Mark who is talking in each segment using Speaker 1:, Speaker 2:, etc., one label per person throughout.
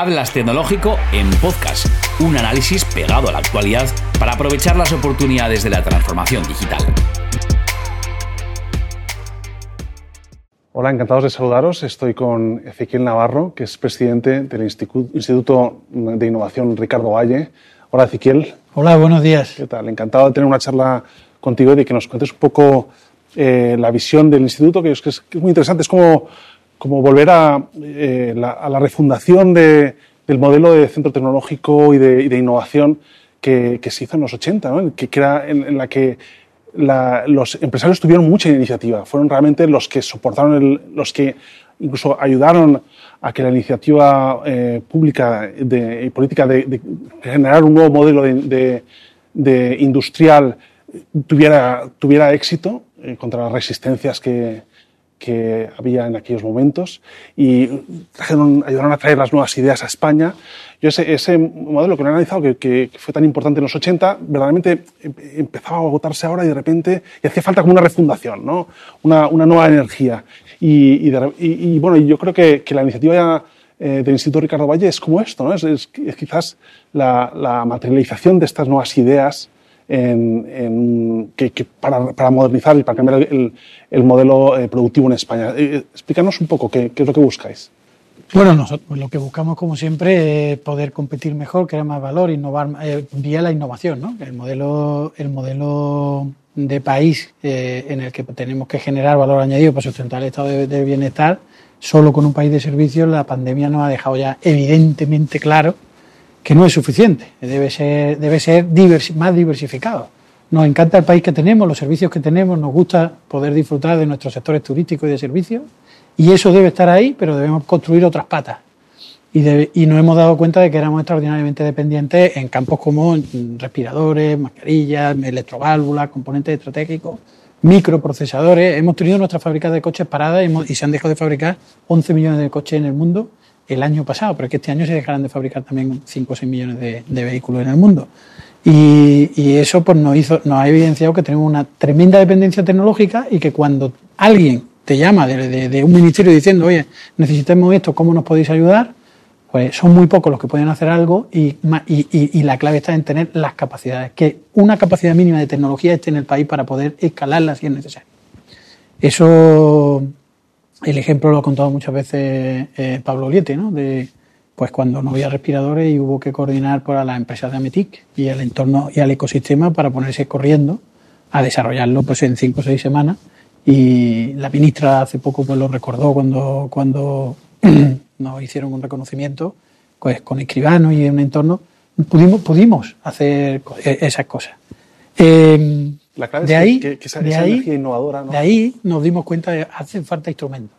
Speaker 1: Hablas Tecnológico en podcast, un análisis pegado a la actualidad para aprovechar las oportunidades de la transformación digital.
Speaker 2: Hola, encantados de saludaros. Estoy con Ezequiel Navarro, que es presidente del Instituto de Innovación Ricardo Valle. Hola, Ezequiel.
Speaker 3: Hola, buenos días.
Speaker 2: ¿Qué tal? Encantado de tener una charla contigo y de que nos cuentes un poco eh, la visión del instituto, que es, que es, muy interesante. Es como, como volver a, eh, la, a la refundación de, del modelo de centro tecnológico y de, innovación que, se hizo en los 80, ¿no? que, en, la que los empresarios tuvieron mucha iniciativa. Fueron realmente los que soportaron, el, los que incluso ayudaron a que la iniciativa eh, pública y política de, generar un nuevo modelo de, industrial tuviera, tuviera éxito eh, contra las resistencias que, que había en aquellos momentos y trajeron, ayudaron a traer las nuevas ideas a España. Yo ese, ese modelo que no he analizado, que, que, fue tan importante en los 80, verdaderamente empezaba a agotarse ahora y de repente y hacía falta como una refundación, ¿no? una, una nueva energía. Y, y, de, y, y bueno, yo creo que, que la iniciativa eh, del Instituto Ricardo Valle es como esto, ¿no? es, es, es quizás la, la materialización de estas nuevas ideas en, en, que, que para, para, modernizar y para cambiar el, el modelo eh, productivo en España. Eh, explícanos un poco qué, qué, es lo que buscáis.
Speaker 3: Bueno, nosotros lo que buscamos, como siempre, es poder competir mejor, crear más valor, innovar eh, vía la innovación, ¿no? El modelo, el modelo de país eh, en el que tenemos que generar valor añadido para sustentar el estado de, de bienestar, solo con un país de servicios, la pandemia nos ha dejado ya evidentemente claro que no es suficiente, debe ser, debe ser más diversificado. Nos encanta el país que tenemos, los servicios que tenemos, nos gusta poder disfrutar de nuestros sectores turísticos y de servicios, y eso debe estar ahí, pero debemos construir otras patas. Y, de, y nos hemos dado cuenta de que éramos extraordinariamente dependientes en campos como respiradores, mascarillas, electroválvulas, componentes estratégicos, microprocesadores. Hemos tenido nuestras fábricas de coches paradas y, y se han dejado de fabricar 11 millones de coches en el mundo el año pasado, pero es que este año se dejarán de fabricar también 5 o 6 millones de, vehículos en el mundo. Y, eso pues, nos, hizo, nos ha evidenciado que tenemos una tremenda dependencia tecnológica y que cuando alguien te llama de, un ministerio diciendo, oye, necesitamos esto, ¿cómo nos podéis ayudar? Pues son muy pocos los que pueden hacer algo y, y, la clave está en tener las capacidades, que una capacidad mínima de tecnología esté en el país para poder escalarla si es necesario. Eso el ejemplo lo ha contado muchas veces eh, Pablo Liete, ¿no? De, pues cuando no había respiradores y hubo que coordinar para las empresas de Ametic y el entorno y al ecosistema para ponerse corriendo a desarrollarlo pues en cinco o seis semanas. Y la ministra hace poco pues lo recordó cuando, cuando nos hicieron un reconocimiento pues con escribanos y en un entorno pudimos, pudimos hacer esas cosas. Eh,
Speaker 2: la clave
Speaker 3: de
Speaker 2: es
Speaker 3: ahí,
Speaker 2: que, que esa,
Speaker 3: de
Speaker 2: esa
Speaker 3: ahí,
Speaker 2: energía innovadora. ¿no?
Speaker 3: De ahí nos dimos cuenta de que hacen falta instrumentos.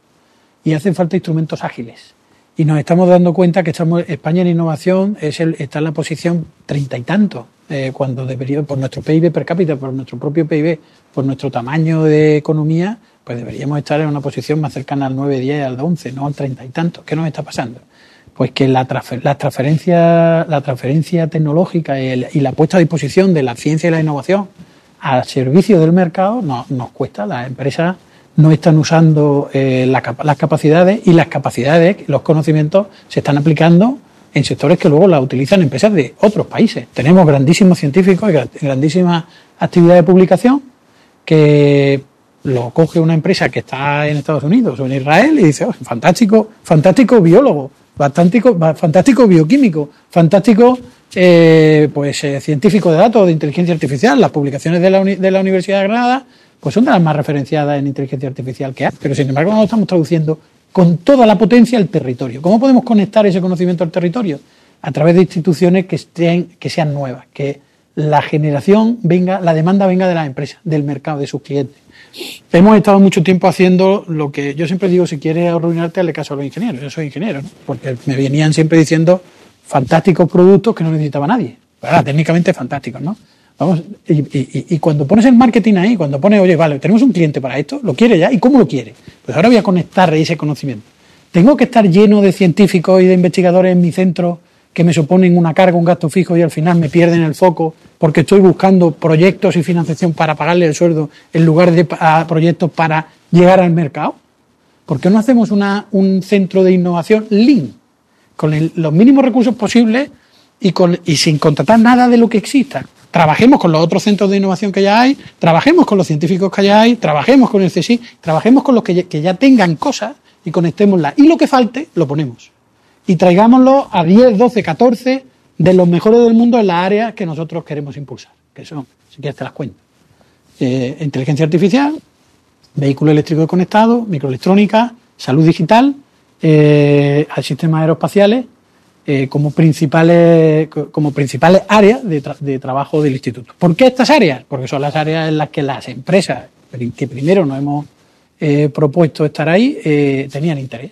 Speaker 3: Y hacen falta instrumentos ágiles. Y nos estamos dando cuenta que estamos, España en innovación es el, está en la posición treinta y tanto, eh, cuando debería, por nuestro PIB per cápita, por nuestro propio PIB, por nuestro tamaño de economía, pues deberíamos estar en una posición más cercana al 9, 10, al 11, no al treinta y tanto. ¿Qué nos está pasando? Pues que la, transfer, la, transferencia, la transferencia tecnológica y, el, y la puesta a disposición de la ciencia y la innovación al servicio del mercado no, nos cuesta. Las empresas no están usando eh, la, las capacidades y las capacidades, los conocimientos se están aplicando en sectores que luego las utilizan empresas de otros países. Tenemos grandísimos científicos y grandísimas actividades de publicación que lo coge una empresa que está en Estados Unidos o en Israel y dice, oh, fantástico, fantástico biólogo, fantástico, fantástico bioquímico, fantástico eh, pues eh, científico de datos de inteligencia artificial. Las publicaciones de la, de la Universidad de Granada pues son de las más referenciadas en inteligencia artificial que hay. Pero sin embargo no estamos traduciendo con toda la potencia al territorio. ¿Cómo podemos conectar ese conocimiento al territorio? A través de instituciones que, estén, que sean nuevas, que la generación venga, la demanda venga de las empresas, del mercado, de sus clientes. Hemos estado mucho tiempo haciendo lo que yo siempre digo, si quieres arruinarte, hazle caso a los ingenieros. Yo soy ingeniero, porque me venían siempre diciendo fantásticos productos que no necesitaba nadie. Pero, técnicamente fantásticos, ¿no? Vamos, y, y, cuando pones el marketing ahí, cuando pones, oye, vale, tenemos un cliente para esto, ¿lo quiere ya? ¿Y cómo lo quiere? Pues ahora voy a conectar ese conocimiento. Tengo que estar lleno de científicos y de investigadores en mi centro que me suponen una carga, un gasto fijo y al final me pierden el foco porque estoy buscando proyectos y financiación para pagarle el sueldo en lugar de proyectos para llegar al mercado. ¿Por qué no hacemos una, un centro de innovación lean? con los mínimos recursos posibles y, con, y sin contratar nada de lo que exista. Trabajemos con los otros centros de innovación que ya hay, trabajemos con los científicos que ya hay, trabajemos con el CSI, trabajemos con los que ya, que ya tengan cosas y conectémoslas. Y lo que falte, lo ponemos. Y traigámoslo a 10, 12, 14 de los mejores del mundo en las áreas que nosotros queremos impulsar, que son, si quieres te las cuento, eh, inteligencia artificial, vehículo eléctrico conectado, microelectrónica, salud digital, eh, a sistemas aeroespaciales, eh, como, principales, co- como principales áreas de, tra- de trabajo del instituto. ¿Por qué estas áreas? Porque son las áreas en las que las empresas que primero nos hemos eh, propuesto estar ahí tenían interés.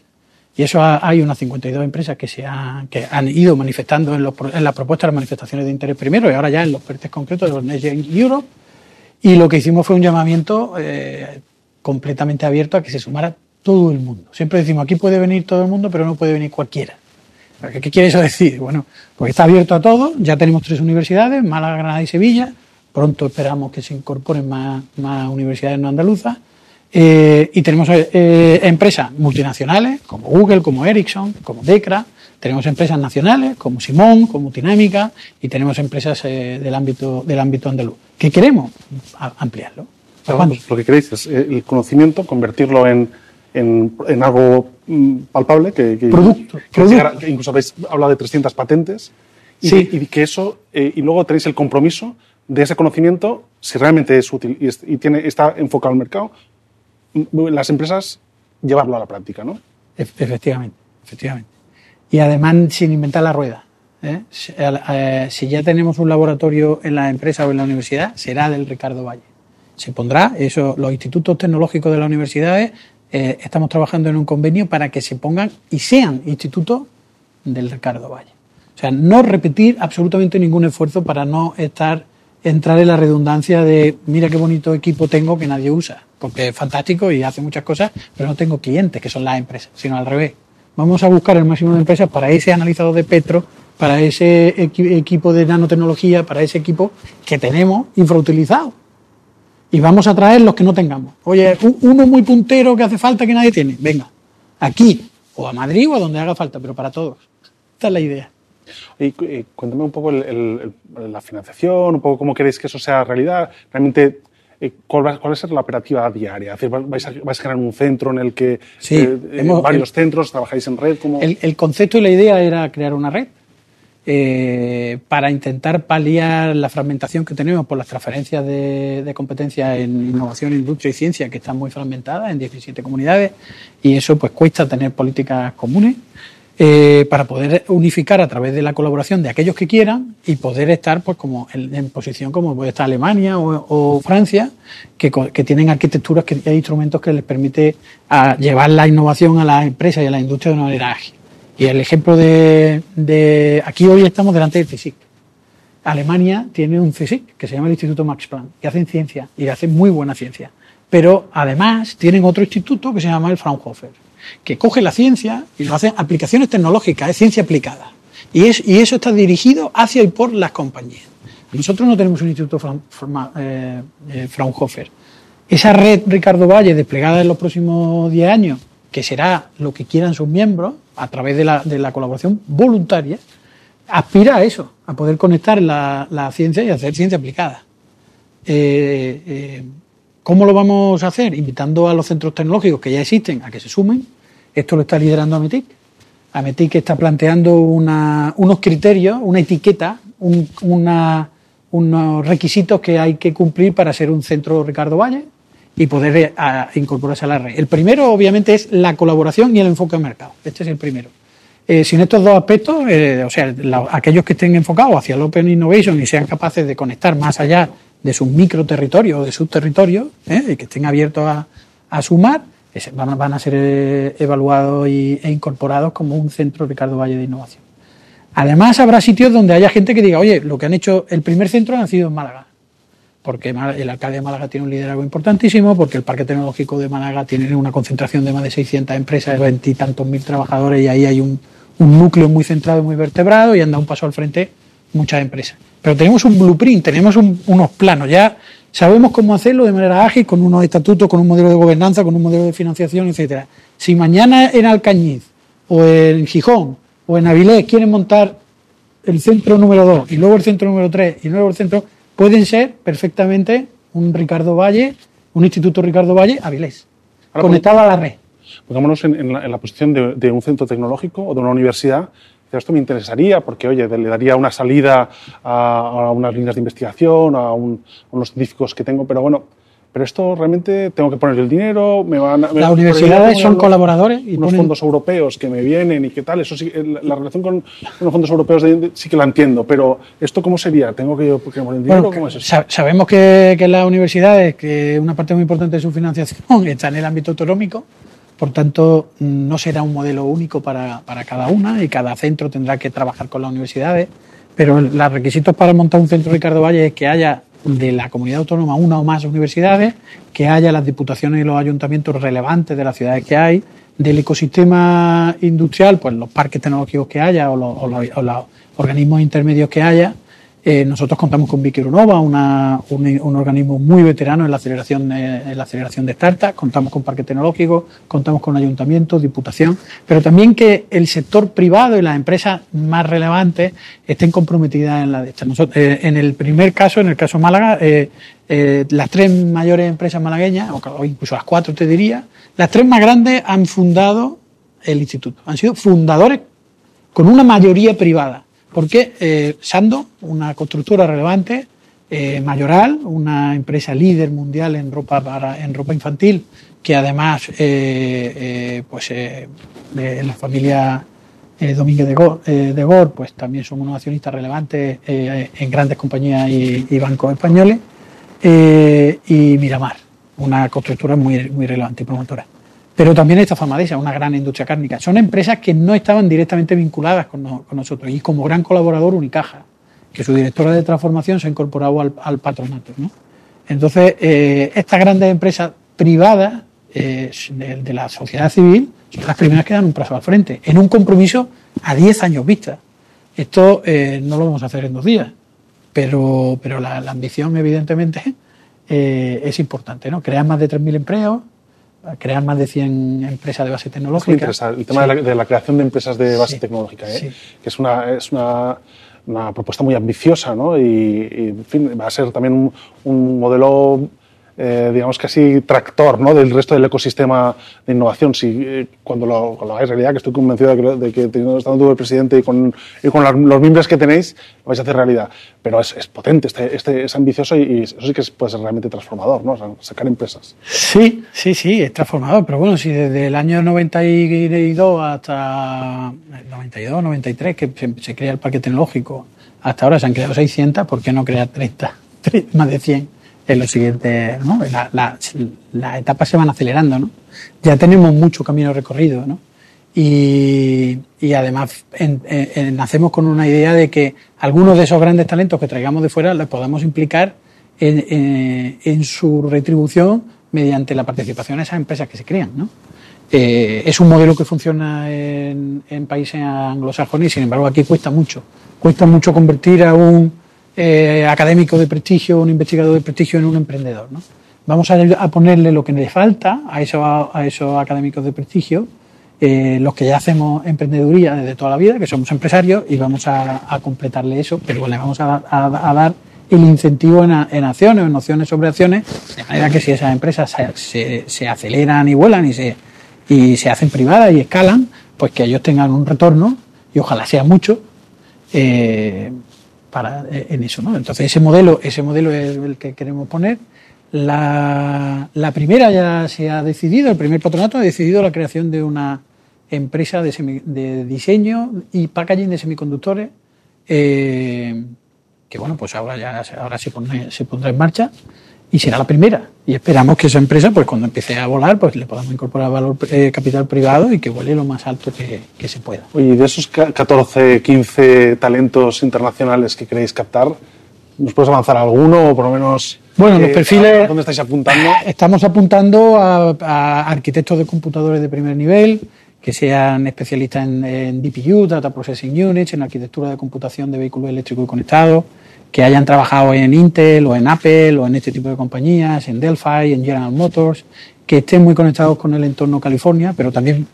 Speaker 3: Y eso ha- hay unas 52 empresas que se han, que han ido manifestando en, los, en las propuestas de las manifestaciones de interés primero y ahora ya en los PERTES concretos de los Next Gen Europe. Y lo que hicimos fue un llamamiento eh, completamente abierto a que se sumara todo el mundo. Siempre decimos, aquí puede venir todo el mundo, pero no puede venir cualquiera. ¿Qué quiere eso decir? Bueno, pues está abierto a todo. Ya tenemos tres universidades, Málaga, Granada y Sevilla. Pronto esperamos que se incorporen más, más universidades no andaluzas. Eh, y tenemos eh, empresas multinacionales como Google, como Ericsson, como Decra. Tenemos empresas nacionales como Simón, como Tinámica y tenemos empresas eh, del ámbito del ámbito andaluz. ¿Qué queremos? A- ampliarlo.
Speaker 2: Vamos, lo que queréis es el conocimiento, convertirlo en, en, en algo mm, palpable. Que, que-
Speaker 3: Producto,
Speaker 2: que
Speaker 3: producto.
Speaker 2: llegara- que incluso habéis hablado de 300 patentes. Y,
Speaker 3: Sí.
Speaker 2: y que eso, y luego tenéis el compromiso de ese conocimiento, si realmente es útil y, es- y tiene, está enfocado al mercado, las empresas llevarlo a la práctica, ¿no?
Speaker 3: Ef- Efectivamente, efectivamente. Y además sin inventar la rueda. ¿eh? Eh, si ya tenemos un laboratorio en la empresa o en la universidad, será del Ricardo Valle. Se pondrá, eso, los institutos tecnológicos de las universidades, eh, estamos trabajando en un convenio para que se pongan y sean institutos del Ricardo Valle. O sea, no repetir absolutamente ningún esfuerzo para no estar entrar en la redundancia de mira qué bonito equipo tengo que nadie usa, porque es fantástico y hace muchas cosas, pero no tengo clientes, que son las empresas, sino al revés. Vamos a buscar el máximo de empresas para ese analizador de Petro, para ese equi- equipo de nanotecnología, para ese equipo que tenemos infrautilizado. Y vamos a traer los que no tengamos. Oye, uno muy puntero que hace falta que nadie tiene. Venga, aquí, o a Madrid o a donde haga falta, pero para todos. Esta es la idea.
Speaker 2: Y cu- cuéntame un poco el- el- el- la financiación, un poco cómo queréis que eso sea realidad. Realmente, eh, ¿cuál, va, cuál va a ser la operativa diaria? Es decir, ¿vais a, vais a crear un centro en el que
Speaker 3: Sí,
Speaker 2: eh, eh,
Speaker 3: hemos-
Speaker 2: varios centros trabajáis en red? ¿Cómo?
Speaker 3: El, el concepto y la idea era crear una red eh, para intentar paliar la fragmentación que tenemos por las transferencias de, de competencias en innovación, industria y ciencia, que están muy fragmentadas en 17 comunidades, y eso pues cuesta tener políticas comunes. Eh, para poder unificar a través de la colaboración de aquellos que quieran y poder estar pues como en, posición como puede estar Alemania o, Francia que, tienen arquitecturas que hay instrumentos que les permite llevar la innovación a las empresas y a la industria de una manera ágil. Y el ejemplo de, de aquí hoy estamos delante del CSIC. Alemania tiene un CSIC que se llama el Instituto Max Planck, que hacen ciencia y hacen muy buena ciencia. Pero además tienen otro instituto que se llama el Fraunhofer, que coge la ciencia y lo hace aplicaciones tecnológicas, es ciencia aplicada. Y, es, y eso está dirigido hacia y por las compañías. Nosotros no tenemos un instituto eh, eh, Fraunhofer. Esa red Ricardo Valle desplegada en los próximos 10 años, que será lo que quieran sus miembros a través de la, colaboración voluntaria, aspira a eso, a poder conectar la, ciencia y hacer ciencia aplicada. Eh, ¿Cómo lo vamos a hacer? Invitando a los centros tecnológicos que ya existen a que se sumen. Esto lo está liderando Ametic. Ametic está planteando unos criterios, una etiqueta, unos requisitos que hay que cumplir para ser un centro Ricardo Valle y poder eh, incorporarse a la red. El primero, obviamente, es la colaboración y el enfoque al mercado. Este es el primero. Eh, sin estos dos aspectos, eh, o sea, aquellos que estén enfocados hacia el Open Innovation y sean capaces de conectar más allá de sus microterritorios o de sus territorios, y que estén abiertos a, a sumar, van, a- ser eh, evaluados y- e incorporados como un centro Ricardo Valle de Innovación. Además, habrá sitios donde haya gente que diga, oye, lo que han hecho, el primer centro ha nacido en Málaga porque el alcalde de Málaga tiene un liderazgo importantísimo, porque el Parque Tecnológico de Málaga tiene una concentración de más de 600 empresas, veintitantos mil trabajadores, y ahí hay un, núcleo muy centrado y muy vertebrado, y anda un paso al frente muchas empresas. Pero tenemos un blueprint, tenemos un- unos planos, ya sabemos cómo hacerlo de manera ágil, con unos estatutos, con un modelo de gobernanza, con un modelo de financiación, etcétera. Si mañana en Alcañiz, o en Gijón, o en Avilés quieren montar el centro número 2 y luego el centro número 3 y luego el centro, pueden ser perfectamente un Ricardo Valle, un Instituto Ricardo Valle, Avilés,
Speaker 2: Ahora,
Speaker 3: conectado a la red.
Speaker 2: Pongámonos en, en la, en la posición de, de un centro tecnológico o de una universidad. Esto me interesaría porque, oye, le daría una salida a, a unas líneas de investigación, a, un- a unos científicos que tengo, pero bueno, pero esto realmente tengo que poner el dinero, me van a-
Speaker 3: Las universidades son
Speaker 2: unos-
Speaker 3: colaboradores y
Speaker 2: unos
Speaker 3: ponen-
Speaker 2: fondos europeos que me vienen y qué tal, eso sí, la, la relación con los fondos europeos de- sí que la entiendo, pero ¿esto cómo sería? ¿Tengo que, que poner el dinero?
Speaker 3: Bueno,
Speaker 2: ¿Cómo es eso?
Speaker 3: sabemos que, que las universidades, que una parte muy importante de su financiación está en el ámbito autonómico, por tanto, no será un modelo único para, para cada una y cada centro tendrá que trabajar con las universidades, pero los requisitos para montar un centro Ricardo Valle es que haya de la comunidad autónoma una o más universidades, que haya las diputaciones y los ayuntamientos relevantes de las ciudades que hay, del ecosistema industrial, pues los parques tecnológicos que haya o los, o los- o los organismos intermedios que haya, eh, nosotros contamos con Vicky Euronova, una- un, un organismo muy veterano en la aceleración, eh, en la aceleración de startups, contamos con parque tecnológico, contamos con ayuntamientos, diputación, pero también que el sector privado y las empresas más relevantes estén comprometidas en la de. Nosotros, eh, en el primer caso, en el caso Málaga, eh, eh, las tres mayores empresas malagueñas, o incluso las cuatro te diría, las tres más grandes han fundado el instituto, han sido fundadores con una mayoría privada. Porque eh, Sando, una constructora relevante, eh, Mayoral, una empresa líder mundial en ropa para, en ropa infantil, que además, eh, eh, pues, de la familia Domínguez de Gor, de Gor, pues también son unos accionistas relevantes en grandes compañías y, y bancos españoles, y Miramar, una constructora muy, muy relevante y promotora. Pero también está Famadesa, una gran industria cárnica. Son empresas que no estaban directamente vinculadas con, con nosotros. Y como gran colaborador, Unicaja, que su directora de transformación se ha incorporado al, patronato. Entonces, eh, estas grandes empresas privadas eh, de, la sociedad civil son las primeras que dan un paso al frente, en un compromiso a 10 años vista. Esto eh, no lo vamos a hacer en dos días, pero, pero la, ambición, evidentemente, es importante. ¿no? Crear más de 3.000 empleos, crear más de 100 empresas de base
Speaker 2: Es
Speaker 3: tecnológica.
Speaker 2: interesante el tema
Speaker 3: Sí.
Speaker 2: de, la, de la creación de empresas de base
Speaker 3: Sí,
Speaker 2: tecnológica, ¿eh?
Speaker 3: sí.
Speaker 2: que es una, es una, una propuesta muy ambiciosa ¿no? y, y, en fin, va a ser también un, un modelo, eh, digamos, casi tractor ¿no? del resto del ecosistema de innovación. Si, eh, cuando, lo, lo hagáis realidad, que estoy convencido de que, de que estando tú el presidente y con, y con los miembros que tenéis, lo vais a hacer realidad. Pero es, es potente, este, este, es ambicioso y, y eso sí que puede ser realmente transformador, ¿no? O sea, sacar empresas.
Speaker 3: Sí, sí, sí, es transformador, pero bueno, si desde el año 92 hasta el 92, 93, que se, se crea el parque tecnológico, hasta ahora se han creado 600, ¿por qué no crear 30, 30, más de 100 en los siguientes, ¿no? La- la- las etapas se van acelerando, ¿no? Ya tenemos mucho camino recorrido, ¿no? Y, y además en- en- nacemos con una idea de que algunos de esos grandes talentos que traigamos de fuera los podamos implicar en, en- en su retribución mediante la participación en esas empresas que se crean. ¿no? Eh, es un modelo que funciona en, en países anglosajones y sin embargo aquí cuesta mucho. Cuesta mucho convertir a un eh, académico de prestigio, un investigador de prestigio en un emprendedor. ¿no? Vamos a, ponerle lo que le falta a esos, a esos académicos de prestigio, eh, los que ya hacemos emprendeduría desde toda la vida, que somos empresarios, y vamos a, completarle eso, pero le vamos a, dar el incentivo en, a- en acciones en opciones sobre acciones, de manera que si esas empresas se aceleran y vuelan y se, y se hacen privadas y escalan, pues que ellos tengan un retorno, y ojalá sea mucho, eh, para, eh, en eso. ¿no? Entonces ese modelo, ese modelo es el que queremos poner. La, la primera ya se ha decidido, el primer patronato ha decidido la creación de una empresa de, semi- de diseño y packaging de semiconductores, eh, que bueno, pues ahora ya ahora se, pone- se pondrá en marcha y será la primera. Y esperamos que esa empresa, pues cuando empiece a volar, pues le podamos incorporar valor eh, capital privado y que vuele lo más alto que, que se pueda.
Speaker 2: Oye, y de esos ca- 14, 15 talentos internacionales que queréis captar, ¿nos puedes avanzar alguno o por lo menos
Speaker 3: Bueno, los
Speaker 2: eh,
Speaker 3: perfiles-
Speaker 2: a- dónde estáis apuntando?
Speaker 3: Estamos apuntando a, a arquitectos de computadores de primer nivel, que sean especialistas en, en DPU, Data Processing Units, en arquitectura de computación de vehículos eléctricos y conectados, que hayan trabajado en Intel o en Apple o en este tipo de compañías, en Delphi, en General Motors, que estén muy conectados con el entorno California, pero también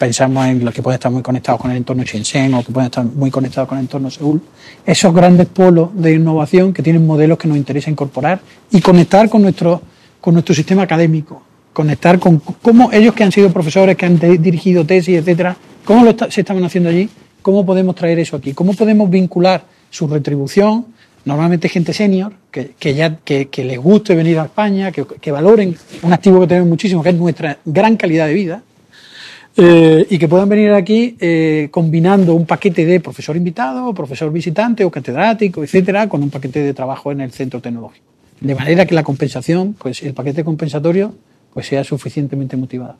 Speaker 3: pensamos en los que pueden estar muy conectados con el entorno Shenzhen o que pueden estar muy conectados con el entorno Seúl, esos grandes polos de innovación que tienen modelos que nos interesa incorporar y conectar con nuestro, con nuestro sistema académico, conectar con cómo ellos que han sido profesores, que han dirigido tesis, etcétera, cómo lo se estaban haciendo allí, cómo podemos traer eso aquí, cómo podemos vincular su retribución, normalmente gente senior, que, que ya que, que, les guste venir a España, que, valoren un activo que tenemos muchísimo, que es nuestra gran calidad de vida, eh, y que puedan venir aquí eh, combinando un paquete de profesor invitado, profesor visitante o catedrático, etcétera, con un paquete de trabajo en el centro tecnológico. De manera que la compensación, pues el paquete compensatorio, pues sea suficientemente motivado.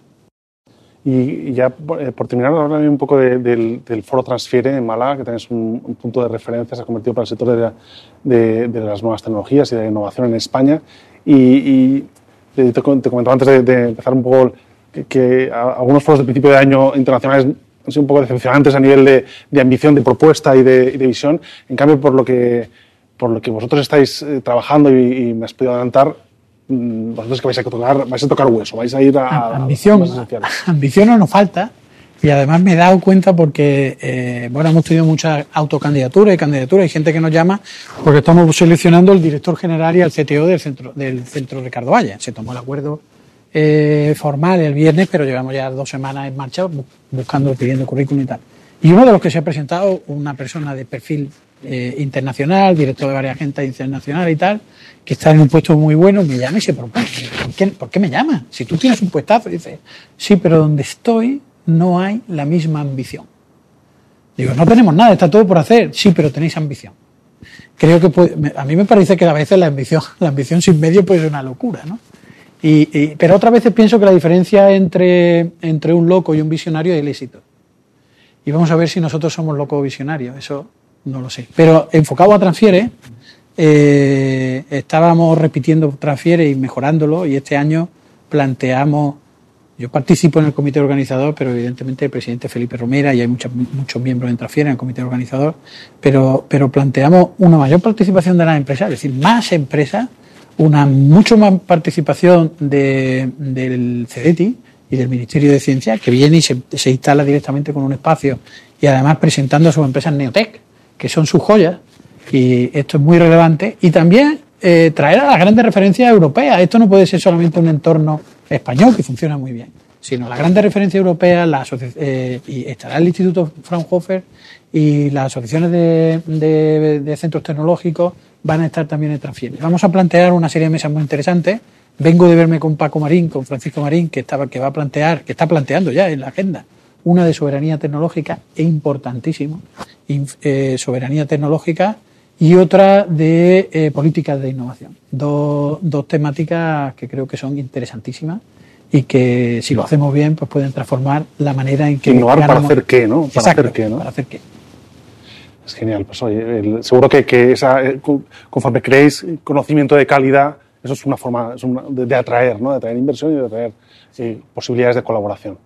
Speaker 2: Y, ya eh, por terminar, hablar un poco del, Foro Transfiere en Málaga, que tenés un, un, punto de referencia, se ha convertido para el sector de, de, las nuevas tecnologías y de la innovación en España. Y, y te, te, comentaba antes de, empezar un poco que, que, algunos foros de principio de año internacionales han sido un poco decepcionantes a nivel de, ambición, de propuesta y de, visión. En cambio, por lo que, por lo que vosotros estáis eh, trabajando y, y me has podido adelantar, vosotros que vais a tocar, vais a tocar hueso, vais a ir a...
Speaker 3: Ambición, ambición no nos falta. Y además me he dado cuenta porque, eh, bueno, hemos tenido muchas autocandidaturas y candidaturas, hay gente que nos llama porque estamos seleccionando el director general y al CTO del centro, del centro Ricardo Valle. Se tomó el acuerdo eh, formal el viernes, pero llevamos ya dos semanas en marcha buscando, pidiendo currículum y tal. Y uno de los que se ha presentado, una persona de perfil eh, internacional, director de varias agencias internacionales y tal, que está en un puesto muy bueno, me llama y se propone. ¿Por qué, ¿Por qué me llama? Si tú tienes un puestazo, dice, sí, pero donde estoy no hay la misma ambición. Digo, no tenemos nada, está todo por hacer. Sí, pero tenéis ambición. Creo que a mí me parece que a veces la ambición, la ambición sin medio puede ser una locura, ¿no? Y, pero otras veces pienso que la diferencia entre, entre un loco y un visionario es el éxito. Y vamos a ver si nosotros somos locos o visionarios. Eso no lo sé. Pero enfocado a transfiere, eh, estábamos repitiendo transfiere y mejorándolo y este año planteamos, yo participo en el comité organizador, pero evidentemente el presidente Felipe Romera y hay muchos, muchos miembros en transfiere en el comité organizador, pero, pero planteamos una mayor participación de las empresas, es decir, más empresas, una mucho más participación de, del CEDETI y del Ministerio de Ciencia, que viene y se, se instala directamente con un espacio y además presentando a sus empresas Neotec que son sus joyas, y esto es muy relevante, y también eh, traer a las grandes referencias europeas. Esto no puede ser solamente un entorno español que funciona muy bien, sino las grandes referencias europeas, la eh, y estará el Instituto Fraunhofer y las asociaciones de, centros tecnológicos van a estar también en Transfiere. Vamos a plantear una serie de mesas muy interesantes. Vengo de verme con Paco Marín, con Francisco Marín, que estaba, que va a plantear, que está planteando ya en la agenda una de soberanía tecnológica e importantísimo, eh, soberanía tecnológica, y otra de eh, políticas de innovación. Dos, dos temáticas que creo que son interesantísimas y que si lo hacemos bien pues pueden transformar la manera en que
Speaker 2: innovar para hacer qué no
Speaker 3: para hacer qué no
Speaker 2: para hacer qué. Es genial pues oye seguro que, que esa, eh, conforme creéis conocimiento de calidad eso es una forma de, atraer no de atraer inversión y de atraer posibilidades de colaboración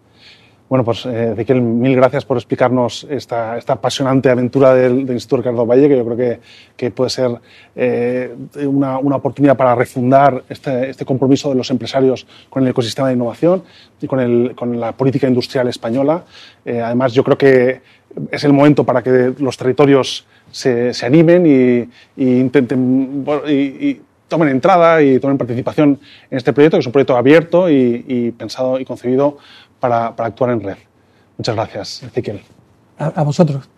Speaker 2: bueno, pues eh, mil gracias por explicarnos esta, esta apasionante aventura del, Instituto Ricardo Valle, que yo creo que, que puede ser eh, una, una, oportunidad para refundar este, este, compromiso de los empresarios con el ecosistema de innovación y con, el, con la política industrial española. Eh, además, yo creo que es el momento para que los territorios se, se animen y, y intenten y, y tomen entrada y tomen participación en este proyecto, que es un proyecto abierto y, y pensado y concebido para, actuar en red. Muchas gracias, Ezequiel.
Speaker 3: a vosotros.